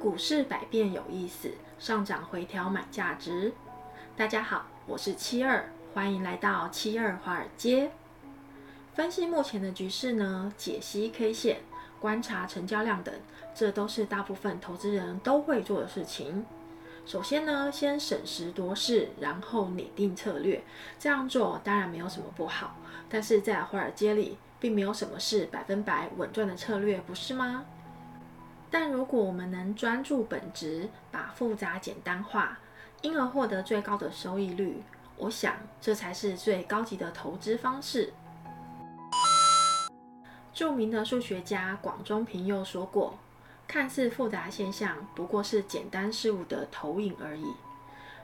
股市百变有意思，上涨回调买价值。大家好，我是七二，欢迎来到七二华尔街。分析目前的局势呢，解析 K 线，观察成交量等，这都是大部分投资人都会做的事情。首先呢，先审时度势，然后拟定策略。这样做当然没有什么不好，但是在华尔街里，并没有什么是百分百稳赚的策略，不是吗？但如果我们能专注本职，把复杂简单化，因而获得最高的收益率，我想这才是最高级的投资方式。著名的数学家广中平又说过。看似复杂现象，不过是简单事物的投影而已。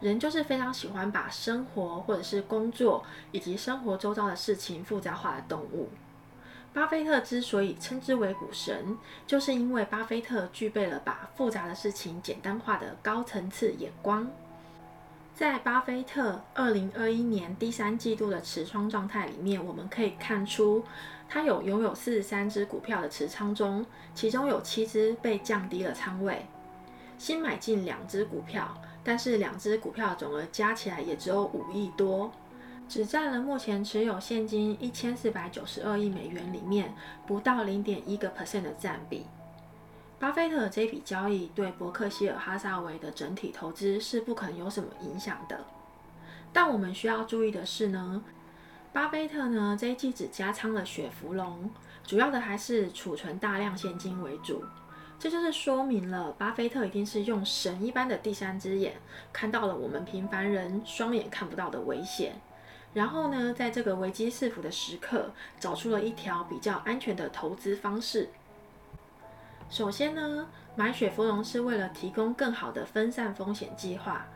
人就是非常喜欢把生活或者是工作以及生活周遭的事情复杂化的动物。巴菲特之所以称之为股神，就是因为巴菲特具备了把复杂的事情简单化的高层次眼光。在巴菲特二零二一年第三季度的持仓状态里面，我们可以看出，他有拥有四十三只股票的持仓中，其中有七只被降低了仓位，新买进两只股票，但是两只股票总额加起来也只有五亿多，只占了目前持有现金一千四百九十二亿美元里面不到零点一个 percent 的占比。巴菲特这笔交易对伯克希尔哈撒韦的整体投资是不可能有什么影响的。但我们需要注意的是呢，巴菲特呢这一季只加仓了雪佛龙，主要的还是储存大量现金为主。这就是说明了巴菲特一定是用神一般的第三只眼看到了我们平凡人双眼看不到的危险，然后呢，在这个危机四伏的时刻，找出了一条比较安全的投资方式。首先呢，买雪佛龙是为了提供更好的分散风险计划，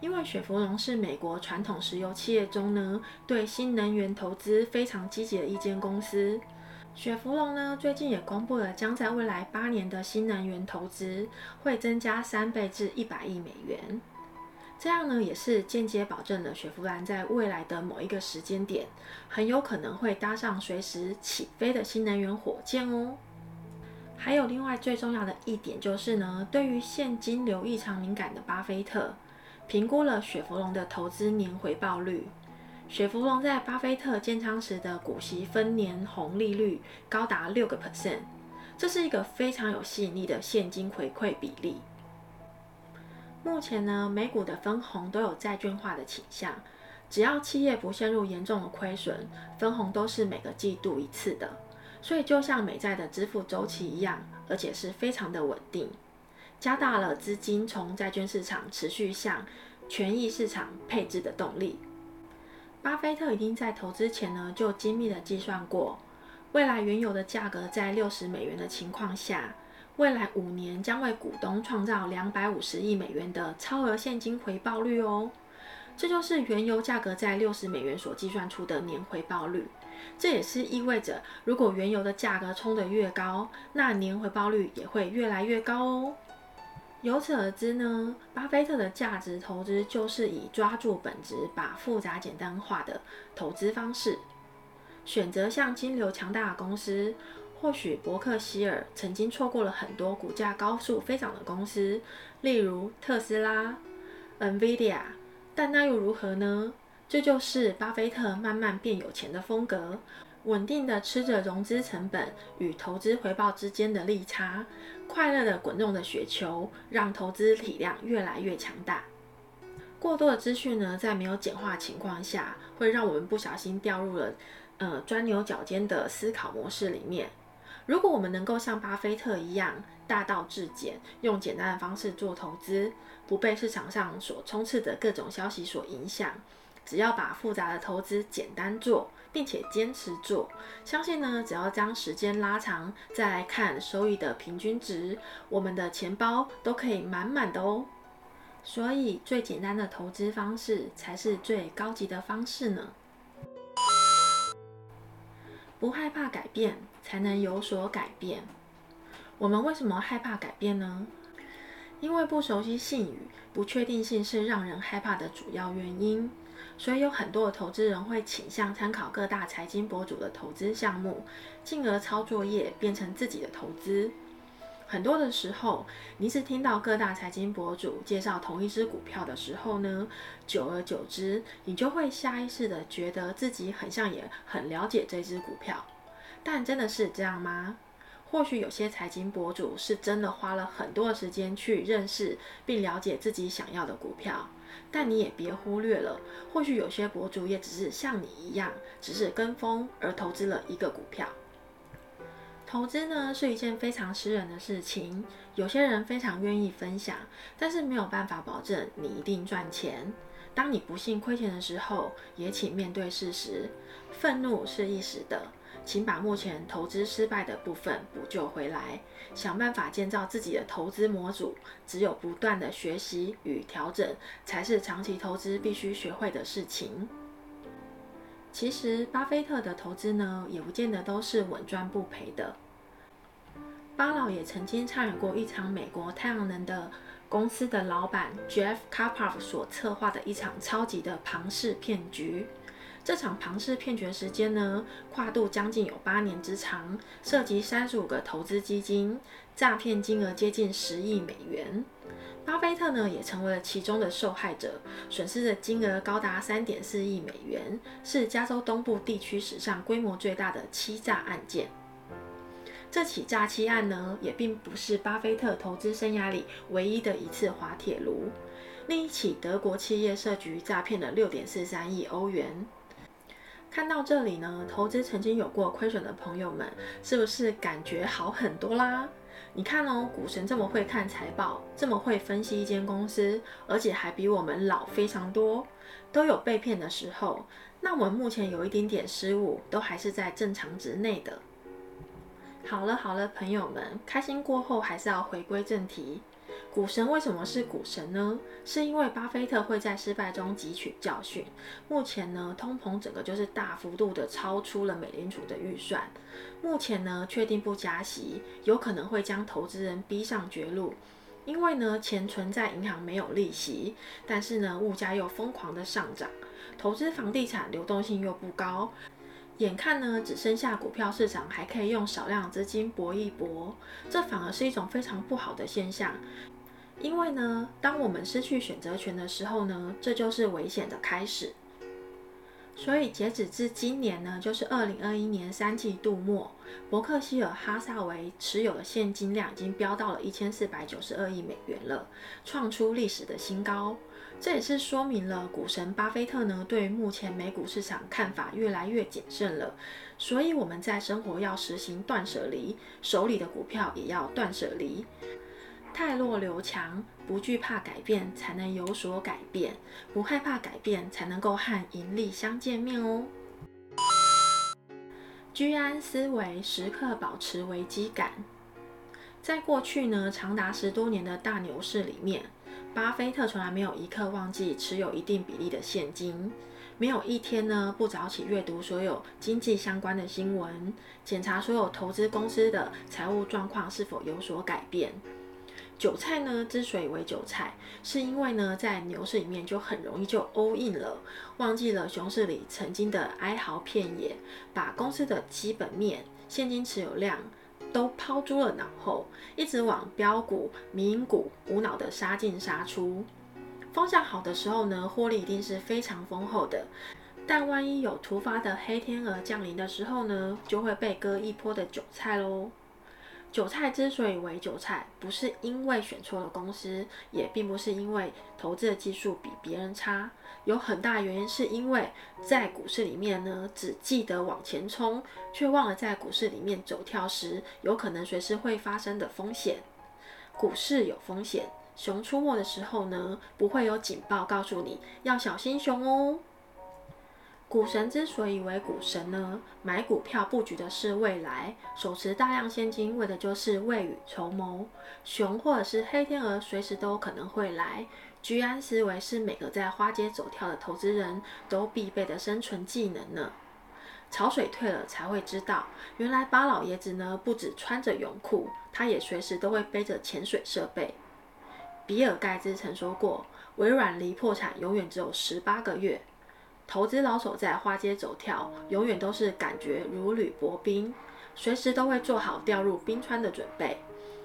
因为雪佛龙是美国传统石油企业中呢，对新能源投资非常积极的一间公司。雪佛龙呢，最近也公布了将在未来八年的新能源投资会增加三倍至一百亿美元，这样呢，也是间接保证了雪佛兰在未来的某一个时间点，很有可能会搭上随时起飞的新能源火箭哦。还有另外最重要的一点就是呢，对于现金流异常敏感的巴菲特，评估了雪佛龙的投资年回报率。雪佛龙在巴菲特建仓时的股息分年红利率高达六个 percent，这是一个非常有吸引力的现金回馈比例。目前呢，美股的分红都有债券化的倾向，只要企业不陷入严重的亏损，分红都是每个季度一次的。所以就像美债的支付周期一样，而且是非常的稳定，加大了资金从债券市场持续向权益市场配置的动力。巴菲特已经在投资前呢就精密的计算过，未来原油的价格在六十美元的情况下，未来五年将为股东创造两百五十亿美元的超额现金回报率哦。这就是原油价格在六十美元所计算出的年回报率。这也是意味着，如果原油的价格冲得越高，那年回报率也会越来越高哦。由此而知呢，巴菲特的价值投资就是以抓住本质、把复杂简单化的投资方式，选择像金流强大的公司。或许伯克希尔曾经错过了很多股价高速飞涨的公司，例如特斯拉、NVIDIA，但那又如何呢？这就是巴菲特慢慢变有钱的风格，稳定的吃着融资成本与投资回报之间的利差，快乐的滚动的雪球，让投资体量越来越强大。过多的资讯呢，在没有简化情况下，会让我们不小心掉入了呃钻牛角尖的思考模式里面。如果我们能够像巴菲特一样大道至简，用简单的方式做投资，不被市场上所充斥的各种消息所影响。只要把复杂的投资简单做，并且坚持做，相信呢，只要将时间拉长，再来看收益的平均值，我们的钱包都可以满满的哦。所以，最简单的投资方式才是最高级的方式呢。不害怕改变，才能有所改变。我们为什么害怕改变呢？因为不熟悉信誉，不确定性是让人害怕的主要原因。所以有很多的投资人会倾向参考各大财经博主的投资项目，进而抄作业变成自己的投资。很多的时候，你是听到各大财经博主介绍同一只股票的时候呢，久而久之，你就会下意识的觉得自己很像也很了解这只股票。但真的是这样吗？或许有些财经博主是真的花了很多时间去认识并了解自己想要的股票，但你也别忽略了，或许有些博主也只是像你一样，只是跟风而投资了一个股票。投资呢是一件非常私人的事情，有些人非常愿意分享，但是没有办法保证你一定赚钱。当你不幸亏钱的时候，也请面对事实。愤怒是一时的，请把目前投资失败的部分补救回来，想办法建造自己的投资模组。只有不断的学习与调整，才是长期投资必须学会的事情。其实，巴菲特的投资呢，也不见得都是稳赚不赔的。巴老也曾经参与过一场美国太阳能的公司的老板 Jeff Karpov 所策划的一场超级的庞氏骗局。这场庞氏骗局的时间呢，跨度将近有八年之长，涉及三十五个投资基金，诈骗金额接近十亿美元。巴菲特呢，也成为了其中的受害者，损失的金额高达三点四亿美元，是加州东部地区史上规模最大的欺诈案件。这起诈欺案呢，也并不是巴菲特投资生涯里唯一的一次滑铁卢。另一起德国企业设局诈骗了六点四三亿欧元。看到这里呢，投资曾经有过亏损的朋友们，是不是感觉好很多啦？你看哦，股神这么会看财报，这么会分析一间公司，而且还比我们老非常多，都有被骗的时候。那我们目前有一点点失误，都还是在正常值内的。好了好了，朋友们，开心过后还是要回归正题。股神为什么是股神呢？是因为巴菲特会在失败中汲取教训。目前呢，通膨整个就是大幅度的超出了美联储的预算。目前呢，确定不加息，有可能会将投资人逼上绝路。因为呢，钱存在银行没有利息，但是呢，物价又疯狂的上涨，投资房地产流动性又不高。眼看呢，只剩下股票市场还可以用少量资金搏一搏，这反而是一种非常不好的现象。因为呢，当我们失去选择权的时候呢，这就是危险的开始。所以截止至今年呢，就是二零二一年三季度末，伯克希尔哈撒韦持有的现金量已经飙到了一千四百九十二亿美元了，创出历史的新高。这也是说明了股神巴菲特呢，对目前美股市场看法越来越谨慎了。所以我们在生活要实行断舍离，手里的股票也要断舍离。汰弱留强，不惧怕改变，才能有所改变；不害怕改变，才能够和盈利相见面哦。居安思危，时刻保持危机感。在过去呢，长达十多年的大牛市里面，巴菲特从来没有一刻忘记持有一定比例的现金，没有一天呢不早起阅读所有经济相关的新闻，检查所有投资公司的财务状况是否有所改变。韭菜呢，之所以为韭菜，是因为呢，在牛市里面就很容易就 all in 了，忘记了熊市里曾经的哀嚎遍野，把公司的基本面、现金持有量都抛诸了脑后，一直往标股、民股无脑的杀进杀出。风向好的时候呢，获利一定是非常丰厚的，但万一有突发的黑天鹅降临的时候呢，就会被割一波的韭菜喽。韭菜之所以为韭菜，不是因为选错了公司，也并不是因为投资的技术比别人差，有很大原因是因为在股市里面呢，只记得往前冲，却忘了在股市里面走跳时，有可能随时会发生的风险。股市有风险，熊出没的时候呢，不会有警报告诉你要小心熊哦。股神之所以为股神呢，买股票布局的是未来，手持大量现金为的就是未雨绸缪。熊或者是黑天鹅随时都可能会来，居安思危是每个在花街走跳的投资人都必备的生存技能呢。潮水退了才会知道，原来巴老爷子呢不止穿着泳裤，他也随时都会背着潜水设备。比尔盖茨曾说过，微软离破产永远只有十八个月。投资老手在花街走跳，永远都是感觉如履薄冰，随时都会做好掉入冰川的准备。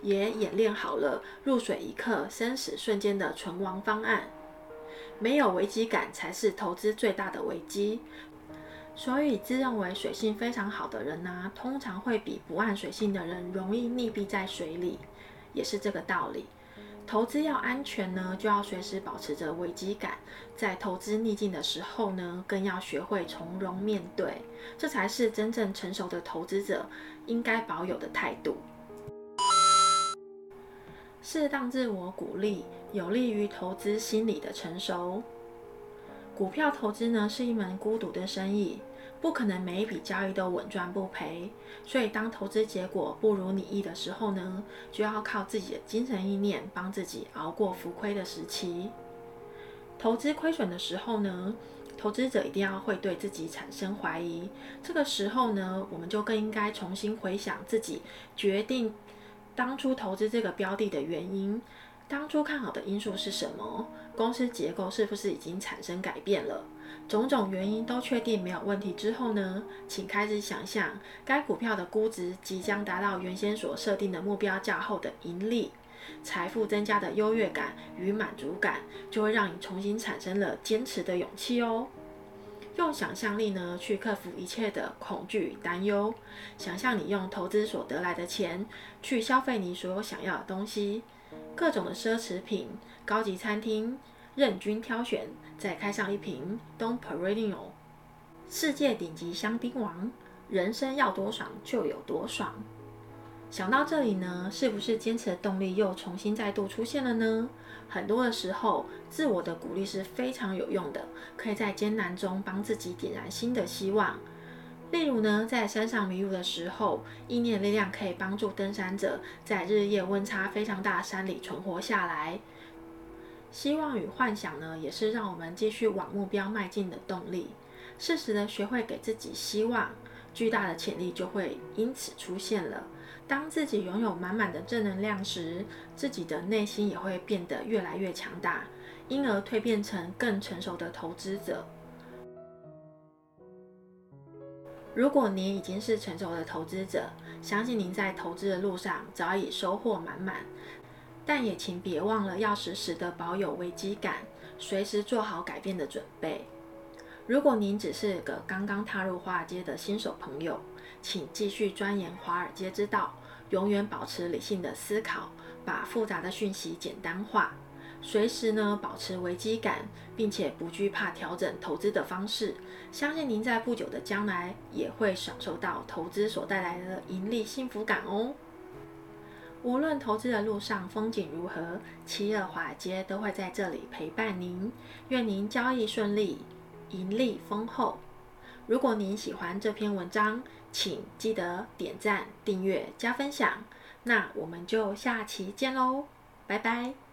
也演练好了入水一刻，生死瞬间的存亡方案。没有危机感才是投资最大的危机。所以，自认为水性非常好的人呢、通常会比不按水性的人容易溺毙在水里，也是这个道理。投资要安全呢，就要随时保持着危机感，在投资逆境的时候呢，更要学会从容面对，这才是真正成熟的投资者应该保有的态度。适当自我鼓励，有利于投资心理的成熟。股票投资呢，是一门孤独的生意。不可能每一笔交易都稳赚不赔，所以当投资结果不如你意的时候呢，就要靠自己的精神意念帮自己熬过浮亏的时期。投资亏损的时候呢，投资者一定要会对自己产生怀疑。这个时候呢，我们就更应该重新回想自己决定当初投资这个标的的原因。当初看好的因素是什么？公司结构是不是已经产生改变了？种种原因都确定没有问题之后呢，请开始想象该股票的估值即将达到原先所设定的目标价后的盈利、财富增加的优越感与满足感，就会让你重新产生了坚持的勇气哦。用想象力呢，去克服一切的恐惧与担忧，想象你用投资所得来的钱去消费你所有想要的东西，各种的奢侈品、高级餐厅。任君挑选，再开上一瓶 Dom Perignon，世界顶级香槟王，人生要多爽就有多爽。想到这里呢，是不是坚持的动力又重新再度出现了呢？很多的时候，自我的鼓励是非常有用的，可以在艰难中帮自己点燃新的希望。例如呢，在山上迷路的时候，意念力量可以帮助登山者在日夜温差非常大的山里存活下来。希望与幻想呢，也是让我们继续往目标迈进的动力。适时的学会给自己希望，巨大的潜力就会因此出现了。当自己拥有满满的正能量时，自己的内心也会变得越来越强大，因而蜕变成更成熟的投资者。如果您已经是成熟的投资者，相信您在投资的路上早已收获满满。但也请别忘了要时时的保有危机感，随时做好改变的准备。如果您只是个刚刚踏入华尔街的新手朋友，请继续钻研华尔街之道，永远保持理性的思考，把复杂的讯息简单化，随时呢保持危机感，并且不惧怕调整投资的方式。相信您在不久的将来也会享受到投资所带来的盈利幸福感哦。无论投资的路上风景如何，七二华尔街都会在这里陪伴您。愿您交易顺利，盈利丰厚。如果您喜欢这篇文章，请记得点赞、订阅、加分享。那我们就下期见喽，拜拜。